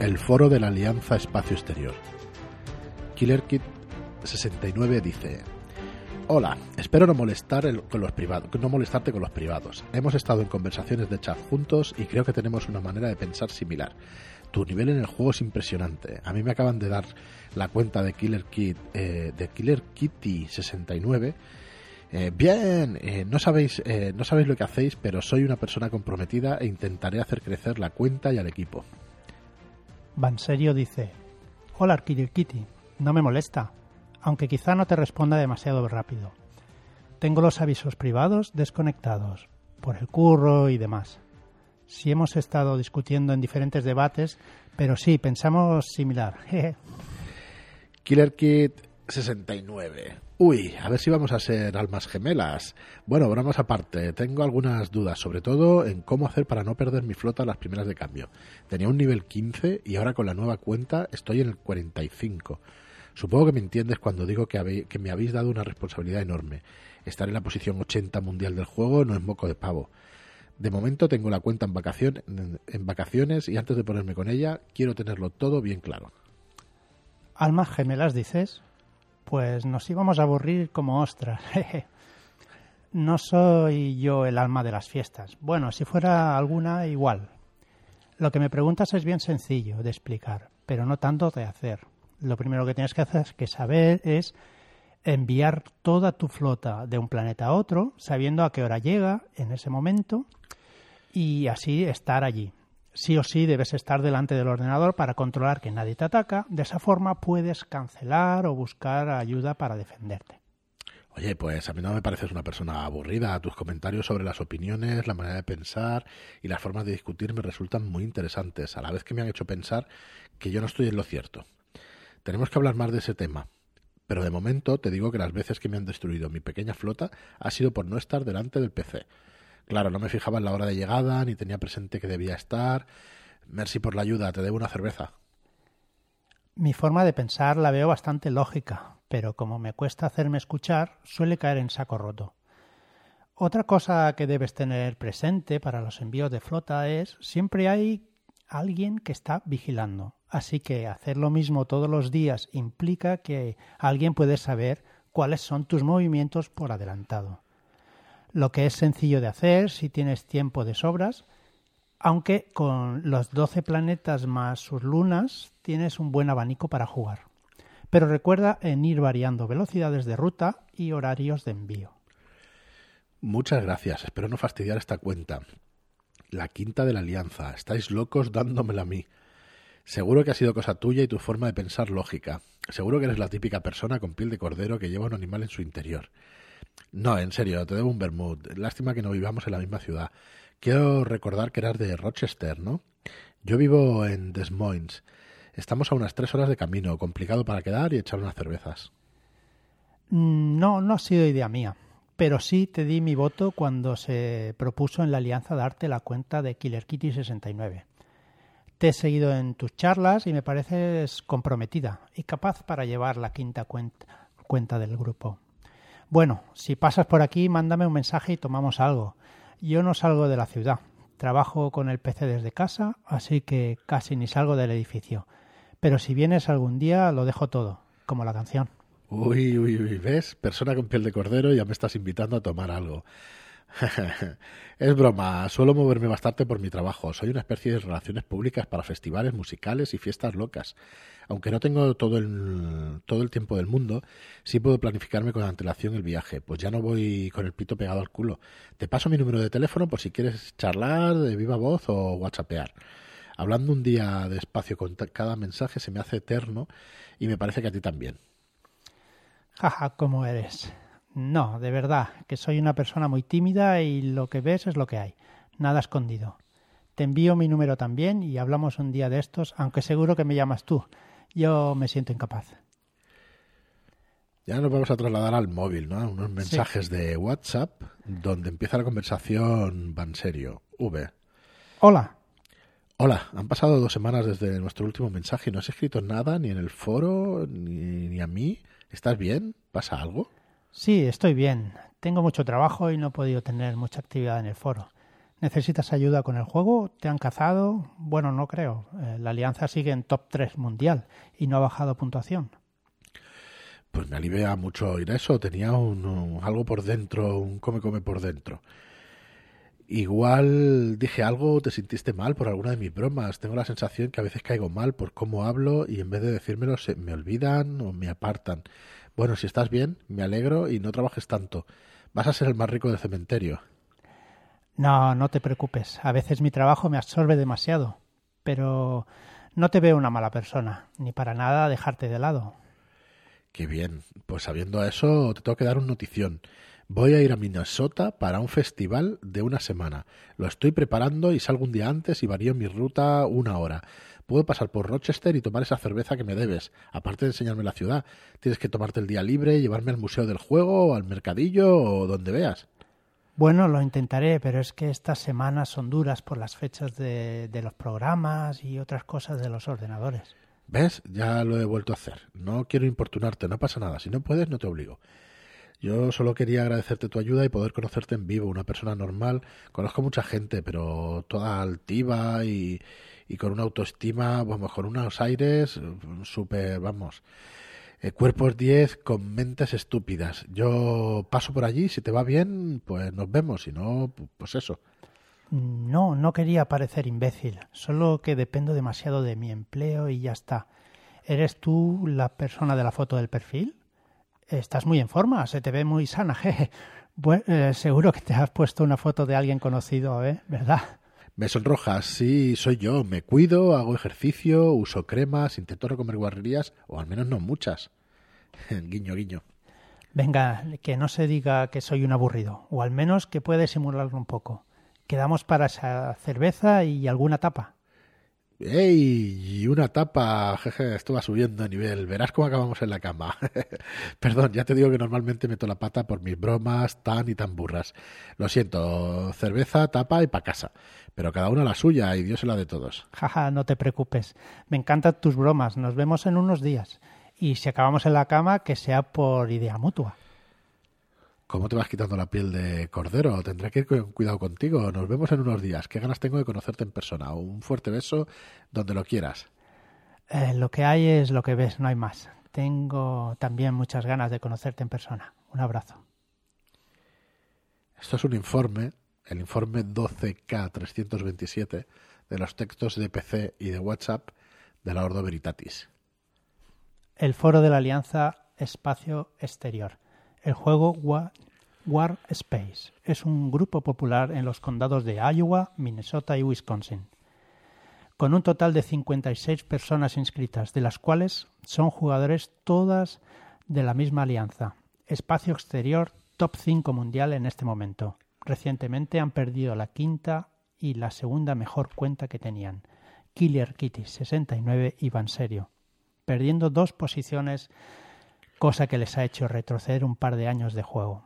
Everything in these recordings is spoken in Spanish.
el foro de la Alianza Espacio Exterior. Killer Kid 69 dice: Hola, espero no molestar con los privados, no molestarte con los privados. Hemos estado en conversaciones de chat juntos y creo que tenemos una manera de pensar similar. Tu nivel en el juego es impresionante. A mí me acaban de dar la cuenta de Killer Kid eh, de Killer Kitty 69. Eh, bien, eh, no sabéis no sabéis lo que hacéis, pero soy una persona comprometida e intentaré hacer crecer la cuenta y al equipo. Vanserio dice: Hola Kitty, no me molesta aunque quizá no te responda demasiado rápido. Tengo los avisos privados desconectados, por el curro y demás. Sí hemos estado discutiendo en diferentes debates, pero sí, pensamos similar. Killer Kid 69. Uy, a ver si vamos a ser almas gemelas. Bueno, bromas aparte, tengo algunas dudas, sobre todo en cómo hacer para no perder mi flota las primeras de cambio. Tenía un nivel 15 y ahora con la nueva cuenta estoy en el 45. Supongo que me entiendes cuando digo que, que me habéis dado una responsabilidad enorme. Estar en la posición 80 mundial del juego no es moco de pavo. De momento tengo la cuenta en, en, vacaciones y antes de ponerme con ella quiero tenerlo todo bien claro. ¿Almas gemelas dices? Pues nos íbamos a aburrir como ostras. no soy yo el alma de las fiestas. Bueno, si fuera alguna, igual. Lo que me preguntas es bien sencillo de explicar, pero no tanto de hacer lo primero que tienes que hacer que saber es enviar toda tu flota de un planeta a otro, sabiendo a qué hora llega en ese momento y así estar allí. Sí o sí debes estar delante del ordenador para controlar que nadie te ataca. De esa forma puedes cancelar o buscar ayuda para defenderte. Oye, pues a mí no me pareces una persona aburrida. Tus comentarios sobre las opiniones, la manera de pensar y las formas de discutir me resultan muy interesantes, a la vez que me han hecho pensar que yo no estoy en lo cierto. Tenemos que hablar más de ese tema. Pero de momento te digo que las veces que me han destruido mi pequeña flota ha sido por no estar delante del PC. Claro, no me fijaba en la hora de llegada, ni tenía presente que debía estar. Merci por la ayuda, te debo una cerveza. Mi forma de pensar la veo bastante lógica, pero como me cuesta hacerme escuchar, suele caer en saco roto. Otra cosa que debes tener presente para los envíos de flota es siempre hay alguien que está vigilando. Así que hacer lo mismo todos los días implica que alguien puede saber cuáles son tus movimientos por adelantado. Lo que es sencillo de hacer si tienes tiempo de sobras, aunque con los 12 planetas más sus lunas tienes un buen abanico para jugar. Pero recuerda en ir variando velocidades de ruta y horarios de envío. Muchas gracias. Espero no fastidiar esta cuenta. La quinta de la alianza. Estáis locos dándomela a mí. Seguro que ha sido cosa tuya y tu forma de pensar lógica. Seguro que eres la típica persona con piel de cordero que lleva un animal en su interior. No, en serio, te debo un vermouth. Lástima que no vivamos en la misma ciudad. Quiero recordar que eras de Rochester, ¿no? Yo vivo en Des Moines. Estamos a unas tres horas de camino, complicado para quedar y echar unas cervezas. Mm, no, no ha sido idea mía pero sí te di mi voto cuando se propuso en la alianza darte la cuenta de Killer Kitty 69. Te he seguido en tus charlas y me pareces comprometida y capaz para llevar la quinta cuenta, del grupo. Bueno, si pasas por aquí, mándame un mensaje y tomamos algo. Yo no salgo de la ciudad. Trabajo con el PC desde casa, así que casi ni salgo del edificio. Pero si vienes algún día, lo dejo todo, como la canción. Uy, uy, uy, ¿ves? Persona con piel de cordero, ya me estás invitando a tomar algo. es broma, suelo moverme bastante por mi trabajo. Soy una especie de relaciones públicas para festivales musicales y fiestas locas. Aunque no tengo todo el, todo el tiempo del mundo, sí puedo planificarme con antelación el viaje, pues ya no voy con el pito pegado al culo. Te paso mi número de teléfono por si quieres charlar de viva voz o whatsappear. Hablando un día despacio con cada mensaje se me hace eterno y me parece que a ti también. Jaja, ¿cómo eres? No, de verdad, que soy una persona muy tímida y lo que ves es lo que hay. Nada escondido. Te envío mi número también y hablamos un día de estos, aunque seguro que me llamas tú. Yo me siento incapaz. Ya nos vamos a trasladar al móvil, ¿no? Unos mensajes de WhatsApp donde empieza la conversación van serio. V. Hola. Hola, han pasado dos semanas desde nuestro último mensaje y no has escrito nada ni en el foro ni, ni a mí. ¿Estás bien? ¿Pasa algo? Sí, estoy bien. Tengo mucho trabajo y no he podido tener mucha actividad en el foro. ¿Necesitas ayuda con el juego? ¿Te han cazado? Bueno, no creo. Eh, la alianza sigue en top 3 mundial y no ha bajado puntuación. Pues me alivia mucho oír eso. Tenía un, algo por dentro, un come-come por dentro. Igual dije algo, te sintiste mal por alguna de mis bromas. Tengo la sensación que a veces caigo mal por cómo hablo y en vez de decírmelo se me olvidan o me apartan. Bueno, si estás bien, me alegro y no trabajes tanto. Vas a ser el más rico del cementerio. No, no te preocupes. A veces mi trabajo me absorbe demasiado. Pero no te veo una mala persona, ni para nada dejarte de lado. Qué bien. Pues sabiendo eso, te tengo que dar una notición. Voy a ir a Minnesota para un festival de una semana. Lo estoy preparando y salgo un día antes y varío mi ruta una hora. Puedo pasar por Rochester y tomar esa cerveza que me debes. Aparte de enseñarme la ciudad, tienes que tomarte el día libre, llevarme al museo del juego, o al mercadillo o donde veas. Bueno, lo intentaré, pero es que estas semanas son duras por las fechas de, de los programas y otras cosas de los ordenadores. ¿Ves? Ya lo he vuelto a hacer. No quiero importunarte, no pasa nada. Si no puedes, no te obligo. Yo solo quería agradecerte tu ayuda y poder conocerte en vivo, una persona normal. Conozco mucha gente, pero toda altiva y, con una autoestima, vamos, con unos aires súper, vamos, eh, cuerpos 10 con mentes estúpidas. Yo paso por allí, si te va bien, pues nos vemos, si no, pues eso. No, no quería parecer imbécil, solo que dependo demasiado de mi empleo y ya está. ¿Eres tú la persona de la foto del perfil? Estás muy en forma, se te ve muy sana, jeje. Bueno, eh, seguro que te has puesto una foto de alguien conocido, ¿eh? ¿Verdad? Me sonrojas, sí, soy yo. Me cuido, hago ejercicio, uso cremas, intento no comer guarrerías, o al menos no muchas. guiño, guiño. Venga, que no se diga que soy un aburrido, o al menos que puede simularlo un poco. Quedamos para esa cerveza y alguna tapa. ¡Ey! Una tapa, jeje, esto va subiendo de nivel. Verás cómo acabamos en la cama. Perdón, ya te digo que normalmente meto la pata por mis bromas tan y tan burras. Lo siento, cerveza, tapa y pa' casa. Pero cada una la suya y Dios se la de todos. Jaja, no te preocupes. Me encantan tus bromas. Nos vemos en unos días. Y si acabamos en la cama, que sea por idea mutua. ¿Cómo te vas quitando la piel de cordero? Tendré que ir con cuidado contigo. Nos vemos en unos días. Qué ganas tengo de conocerte en persona. Un fuerte beso donde lo quieras. Eh, lo que hay es lo que ves, no hay más. Tengo también muchas ganas de conocerte en persona. Un abrazo. Esto es un informe, el informe 12K327 de los textos de PC y de WhatsApp de la Ordo Veritatis. El foro de la Alianza Espacio Exterior el juego War, Space es un grupo popular en los condados de Iowa, Minnesota y Wisconsin, con un total de 56 personas inscritas, de las cuales son jugadores todas de la misma alianza. Espacio exterior top 5 mundial en este momento. Recientemente han perdido la quinta y la segunda mejor cuenta que tenían, Killer Kitty 69 y Serio, perdiendo dos posiciones cosa que les ha hecho retroceder un par de años de juego.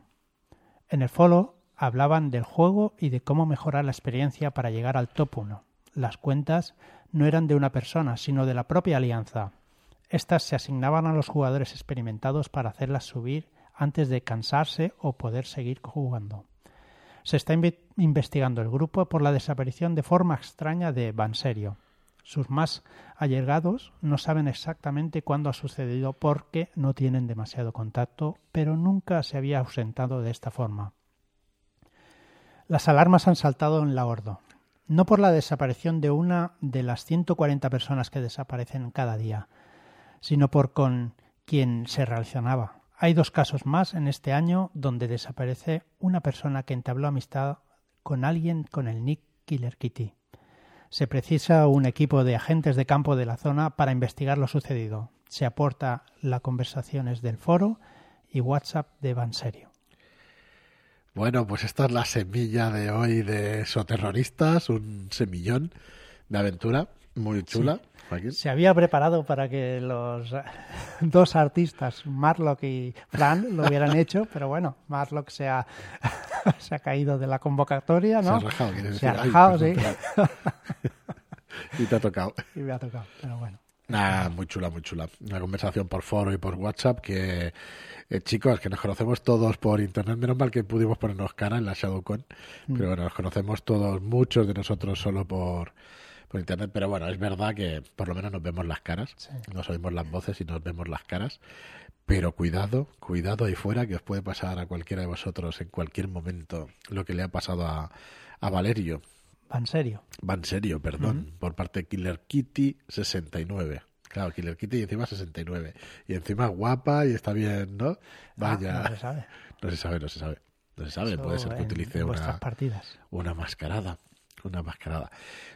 En el follow hablaban del juego y de cómo mejorar la experiencia para llegar al top 1. Las cuentas no eran de una persona, sino de la propia alianza. Estas se asignaban a los jugadores experimentados para hacerlas subir antes de cansarse o poder seguir jugando. Se está investigando el grupo por la desaparición de forma extraña de Banserio, sus más allegados no saben exactamente cuándo ha sucedido porque no tienen demasiado contacto, pero nunca se había ausentado de esta forma. Las alarmas han saltado en la Ordo, no por la desaparición de una de las 140 personas que desaparecen cada día, sino por con quien se relacionaba. Hay dos casos más en este año donde desaparece una persona que entabló amistad con alguien con el nick Killer Kitty se precisa un equipo de agentes de campo de la zona para investigar lo sucedido. Se aporta las conversaciones del foro y WhatsApp de Banserio. Bueno, pues esta es la semilla de hoy de Soterroristas, un semillón de aventura muy chula. Se había preparado para que los dos artistas, Marlock y Fran, lo hubieran hecho, pero bueno, Marlock se ha, se ha caído de la convocatoria, ¿no? Se ha rajado, Se ha rajado, sí. y te ha tocado. Y me ha tocado, pero bueno. Nada, muy chula, muy chula. Una conversación por foro y por WhatsApp que, eh, chicos, que nos conocemos todos por internet. Menos mal que pudimos ponernos cara en la ShadowCon. Mm. Pero bueno, nos conocemos todos, muchos de nosotros solo por, por internet. Pero bueno, es verdad que por lo menos nos vemos las caras. Sí. Nos oímos las voces y nos vemos las caras. Pero cuidado, cuidado ahí fuera que os puede pasar a cualquiera de vosotros en cualquier momento lo que le ha pasado a, a Valerio. Va en serio. Va en serio, perdón, por parte de Killer Kitty 69. Claro, Killer Kitty y encima 69. Y encima guapa y está bien, ¿no? Vaya. Ah, no se sabe. no se sabe, no se sabe. No se sabe, Eso puede ser que utilice una, partidas. una mascarada. Una mascarada.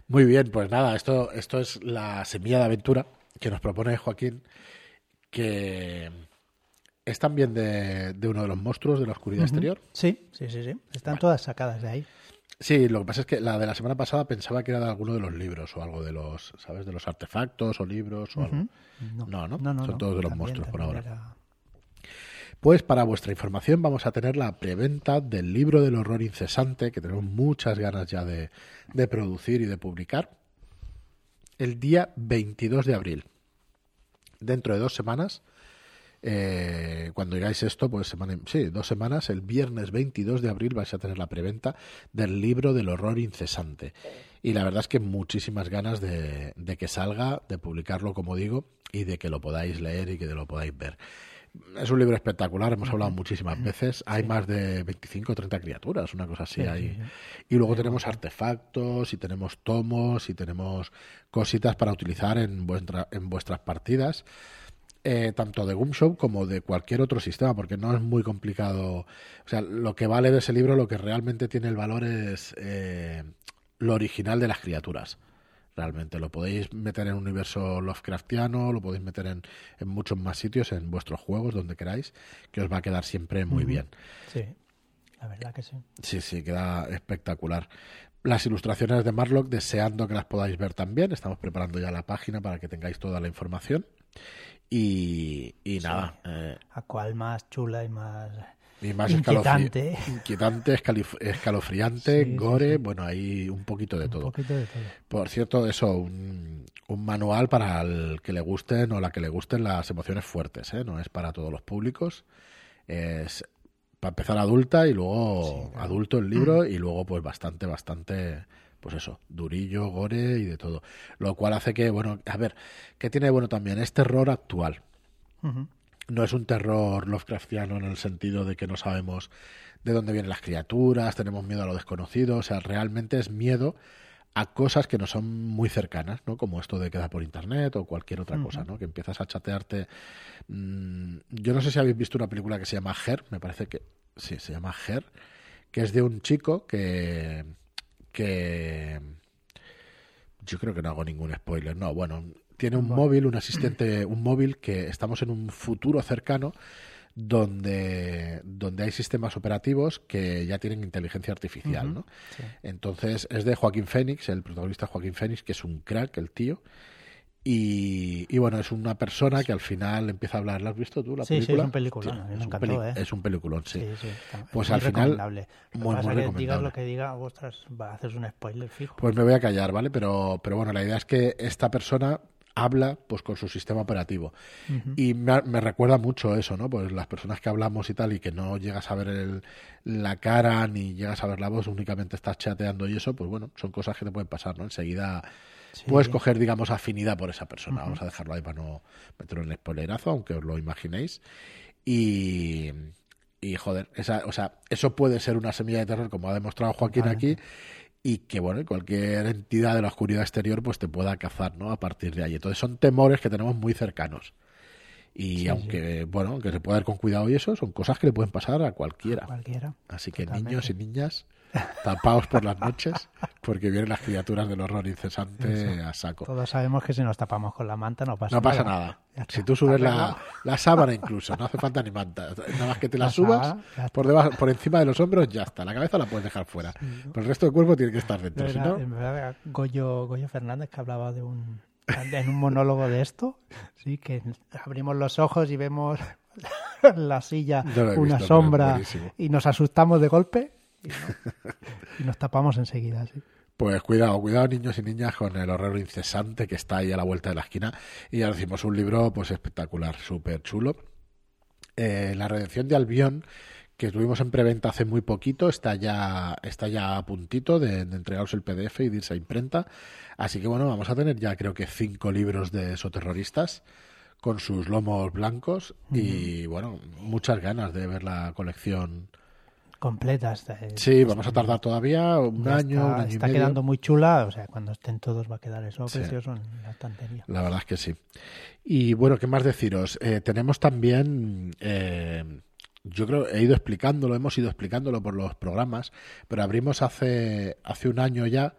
Muy bien, pues nada, esto, esto es la semilla de aventura que nos propone Joaquín, que es también de, de uno de los monstruos de la oscuridad exterior. Sí, sí, sí, sí. Están todas sacadas de ahí. Sí, lo que pasa es que la de la semana pasada pensaba que era de alguno de los libros o algo de los, ¿sabes? De los artefactos o libros o algo. No, ¿no? no, no, Son no. todos de los También- monstruos por ahora. era- Pues para vuestra información vamos a tener la preventa del libro del horror incesante que tenemos muchas ganas ya de, producir y de publicar el día 22 de abril. Dentro de dos semanas, eh, cuando digáis esto, pues semana, sí, dos semanas, el viernes 22 de abril vais a tener la preventa del libro del horror incesante. Y la verdad es que muchísimas ganas de que salga, de publicarlo, como digo, y de que lo podáis leer y que lo podáis ver. Es un libro espectacular, hemos hablado muchísimas veces. Hay más de 25 o 30 criaturas, una cosa así Sí, ahí. sí. Y luego tenemos artefactos y tenemos tomos y tenemos cositas para utilizar en, vuestra, en vuestras partidas, eh, tanto de Gumshop como de cualquier otro sistema, porque no es muy complicado. O sea, lo que vale de ese libro, lo que realmente tiene el valor es eh, lo original de las criaturas. Realmente lo podéis meter en un universo Lovecraftiano, lo podéis meter en, en muchos más sitios, en vuestros juegos, donde queráis, que os va a quedar siempre muy bien. Sí, la verdad que sí. Sí, sí, queda espectacular. Las ilustraciones de Marlock, deseando que las podáis ver también. Estamos preparando ya la página para que tengáis toda la información. Y, y nada, eh, ¿A cuál más chula y más y más inquietante? escalofri- inquietante, escalofriante, Sí, gore, sí. bueno, hay un poquito de Un todo. poquito de todo. Por cierto, eso, un, un manual para el que le gusten o la que le gusten las emociones fuertes, ¿eh? No es para todos los públicos. Es para empezar adulta y luego claro. adulto el libro y luego pues bastante, bastante, pues eso, durillo, gore y de todo. Lo cual hace que, bueno, a ver, ¿qué tiene bueno también? Es terror actual Ujú. No es un terror Lovecraftiano en el sentido de que no sabemos de dónde vienen las criaturas, tenemos miedo a lo desconocido, o sea, realmente es miedo a cosas que no son muy cercanas, ¿no? Como esto de quedar por internet o cualquier otra cosa, ¿no? Que empiezas a chatearte. mm, yo no sé si habéis visto una película que se llama Her, me parece que sí, se llama Her, que es de un chico que que yo creo que no hago ningún spoiler, no, bueno, tiene un móvil, un asistente, un móvil que estamos en un futuro cercano donde, donde hay sistemas operativos que ya tienen inteligencia artificial, ¿no? sí. Entonces es de Joaquín Phoenix, el protagonista Joaquín Phoenix, que es un crack, el tío. Y, y bueno, es una persona que al final empieza a hablar. ¿La has visto tú la Sí, sí, es película? un peliculón, me es, un peli- ¿eh? es un peliculón, sí. Sí, sí, está- Pues al final, recomendable. Muy, que digas recomendable. lo que diga, ostras, va a hacer un spoiler fijo. Pues me voy a callar, ¿vale? Pero, pero bueno, la idea es que esta persona habla pues con su sistema operativo. Y me, me recuerda mucho eso, ¿no? Pues las personas que hablamos y tal y que no llegas a ver el- la cara ni llegas a ver la voz, únicamente estás chateando y eso, pues bueno, son cosas que te pueden pasar, ¿no? Enseguida Sí. puedes coger, digamos, afinidad por esa persona. Vamos a dejarlo ahí para no meterlo en el spoilerazo, aunque os lo imaginéis. Y, y joder, esa, o sea, eso puede ser una semilla de terror, como ha demostrado Joaquín aquí, y que bueno, cualquier entidad de la oscuridad exterior pues te pueda cazar, ¿no? A partir de ahí. Entonces son temores que tenemos muy cercanos. Y Sí, aunque, bueno, aunque se pueda ir con cuidado y eso, son cosas que le pueden pasar a cualquiera. Cualquiera. Así que Totalmente. niños y niñas, tapaos por las noches, porque vienen las criaturas del horror incesante a saco. Todos sabemos que si nos tapamos con la manta no pasa No pasa nada. nada. Si tú subes la, la sábana incluso, no hace falta ni manta. Nada más que te la, La subas sábana, por debajo, por encima de los hombros, ya está. La cabeza la puedes dejar fuera. Pero el resto del cuerpo tiene que estar dentro. Si no, verdad Goyo, Goyo Fernández que hablaba de un en un monólogo de esto, sí, que abrimos los ojos y vemos la silla, No una visto, sombra y nos asustamos de golpe y, no- y nos tapamos enseguida. Sí. Pues cuidado, cuidado niños y niñas con el horror incesante que está ahí a la vuelta de la esquina. Y ya decimos, un libro pues espectacular, súper chulo. Eh, la redención de Albión que tuvimos en preventa hace muy poquito, está ya, está ya a puntito de, de entregaros el PDF y de irse a imprenta. Así que bueno, vamos a tener ya creo que cinco libros de soterroristas con sus lomos blancos y bueno, muchas ganas de ver la colección completa. sí, vamos a tardar todavía un año, está, un año está quedando muy chula, o sea, cuando estén todos va a quedar eso precioso en la estantería. La verdad es que sí. Y bueno, ¿qué más deciros? Eh, tenemos también... Eh, yo creo he ido explicándolo, hemos ido explicándolo por los programas, pero abrimos hace, hace un año ya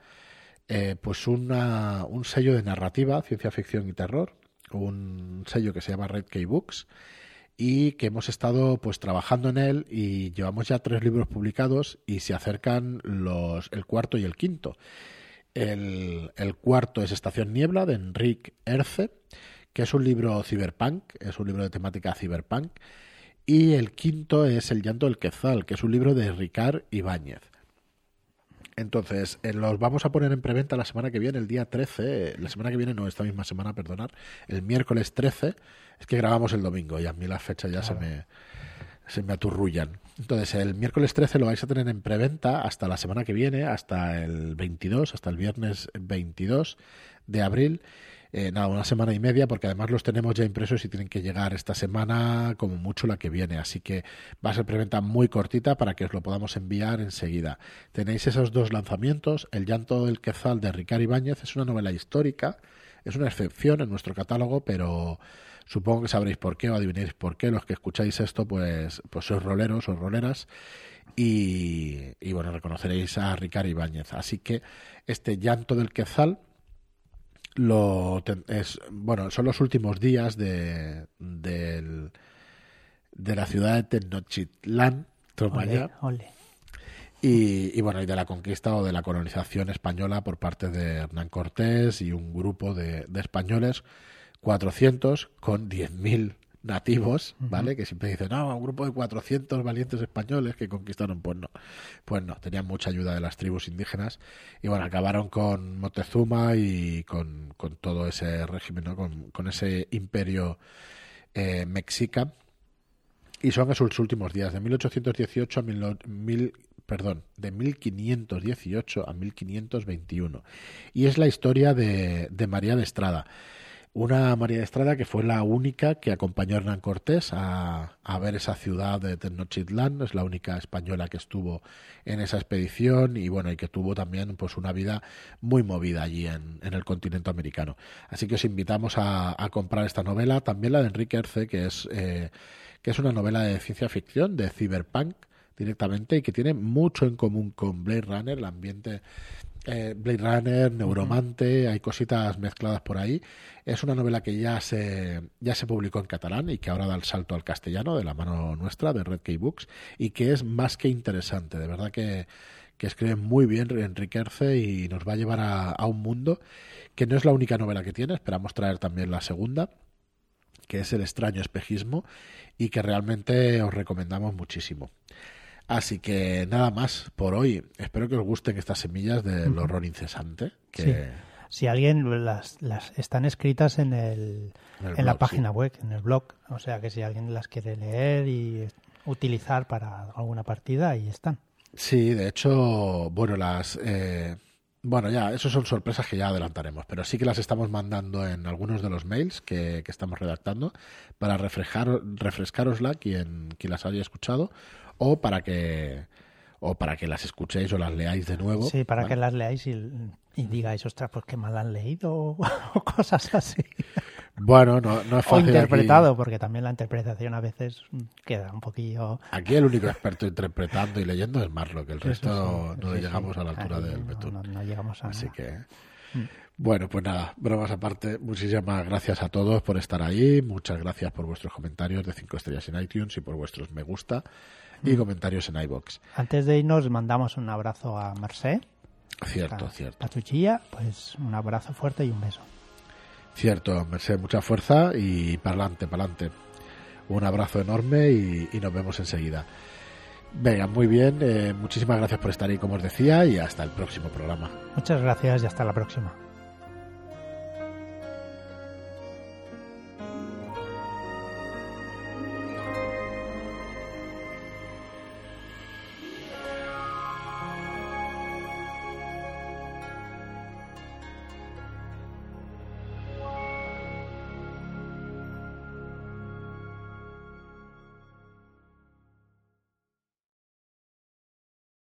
eh, pues una, un sello de narrativa, ciencia ficción y terror, un sello que se llama Red Key Books y que hemos estado pues trabajando en él y llevamos ya tres libros publicados y se acercan los el cuarto y el quinto. El, el cuarto es Estación Niebla de Enrique Erce, que es un libro cyberpunk, es un libro de temática cyberpunk y el quinto es El llanto del Quetzal, que es un libro de Ricard Ibáñez. Entonces, eh, los vamos a poner en preventa la semana que viene, el día 13, la semana que viene, no, esta misma semana, perdonar, el miércoles 13, es que grabamos el domingo y a mí las fechas ya se me se me aturrullan. Entonces, el miércoles 13 lo vais a tener en preventa hasta la semana que viene, hasta el 22, hasta el viernes 22 de abril eh, nada, una semana y media, porque además los tenemos ya impresos y tienen que llegar esta semana, como mucho la que viene. Así que va a ser preventa muy cortita para que os lo podamos enviar enseguida. Tenéis esos dos lanzamientos. El llanto del Quezal de Ricardo Ibáñez es una novela histórica, es una excepción en nuestro catálogo, pero supongo que sabréis por qué o adivinéis por qué. Los que escucháis esto, pues, pues sois roleros o roleras. Y, y bueno, reconoceréis a Ricardo Ibáñez. Así que este llanto del Quezal lo es bueno son los últimos días de de la ciudad de Tenochtitlán Y, y, bueno y de la conquista o de la colonización española por parte de Hernán Cortés y un grupo de, de españoles 400 con 10.000 nativos, ¿vale? Que siempre dicen, no, un grupo de 400 valientes españoles que conquistaron. Pues no, pues no, tenían mucha ayuda de las tribus indígenas y bueno, acabaron con Moctezuma y con, con todo ese régimen, ¿no? con, con ese imperio eh, mexica. Y son esos últimos días, de 1818 a mil, perdón, de 1518 a 1521. Y es la historia de, de María de Estrada. Una María de Estrada que fue la única que acompañó a Hernán Cortés a, a, ver esa ciudad de Tenochtitlán, es la única española que estuvo en esa expedición y bueno, y que tuvo también pues una vida muy movida allí en, en el continente americano. Así que os invitamos a, a, comprar esta novela, también la de Enrique Erce, que es, eh, que es una novela de ciencia ficción, de cyberpunk directamente y que tiene mucho en común con Blade Runner, el ambiente eh, Blade Runner, Neuromante, hay cositas mezcladas por ahí. Es una novela que ya se, ya se publicó en catalán y que ahora da el salto al castellano de la mano nuestra, de Red Key Books, y que es más que interesante. De verdad que, que escribe muy bien Enrique Erce y nos va a llevar a, a un mundo que no es la única novela que tiene, esperamos traer también la segunda que es El extraño espejismo y que realmente os recomendamos muchísimo. Así que nada más por hoy. Espero que os gusten estas semillas del horror incesante. Que... Sí. Si alguien las, las están escritas en el, en, el en blog, la página sí. web, en el blog, o sea que si alguien las quiere leer y utilizar para alguna partida, ahí están. Sí, de hecho, bueno, las eh, bueno, ya, eso son sorpresas que ya adelantaremos, pero sí que las estamos mandando en algunos de los mails que, que estamos redactando para refrescar, refrescarosla quien, quien las haya escuchado o para que o para que las escuchéis o las leáis de nuevo. Sí, para ¿vale? que las leáis y, y, digáis, ostras, pues qué mal han leído o cosas así. Bueno, no, no es fácil. O interpretado, aquí. porque también la interpretación a veces queda un poquillo. Aquí el único experto interpretando y leyendo es Marlo, que el resto sí, sí, no sí, llegamos a la altura Ahí del betún. No, no, llegamos a Así nada. que. Bueno, pues nada, bromas aparte, muchísimas gracias a todos por estar ahí, muchas gracias por vuestros comentarios de 5 estrellas en iTunes y por vuestros me gusta y comentarios en iBox. Antes de irnos, mandamos un abrazo a Mercé. Cierto, a, cierto. A tu chilla, pues un abrazo fuerte y un beso. Cierto, Mercé, mucha fuerza y para adelante, para adelante. Un abrazo enorme y, y, nos vemos enseguida. Venga, muy bien. Eh, muchísimas gracias por estar ahí, como os decía, y hasta el próximo programa. Muchas gracias y hasta la próxima.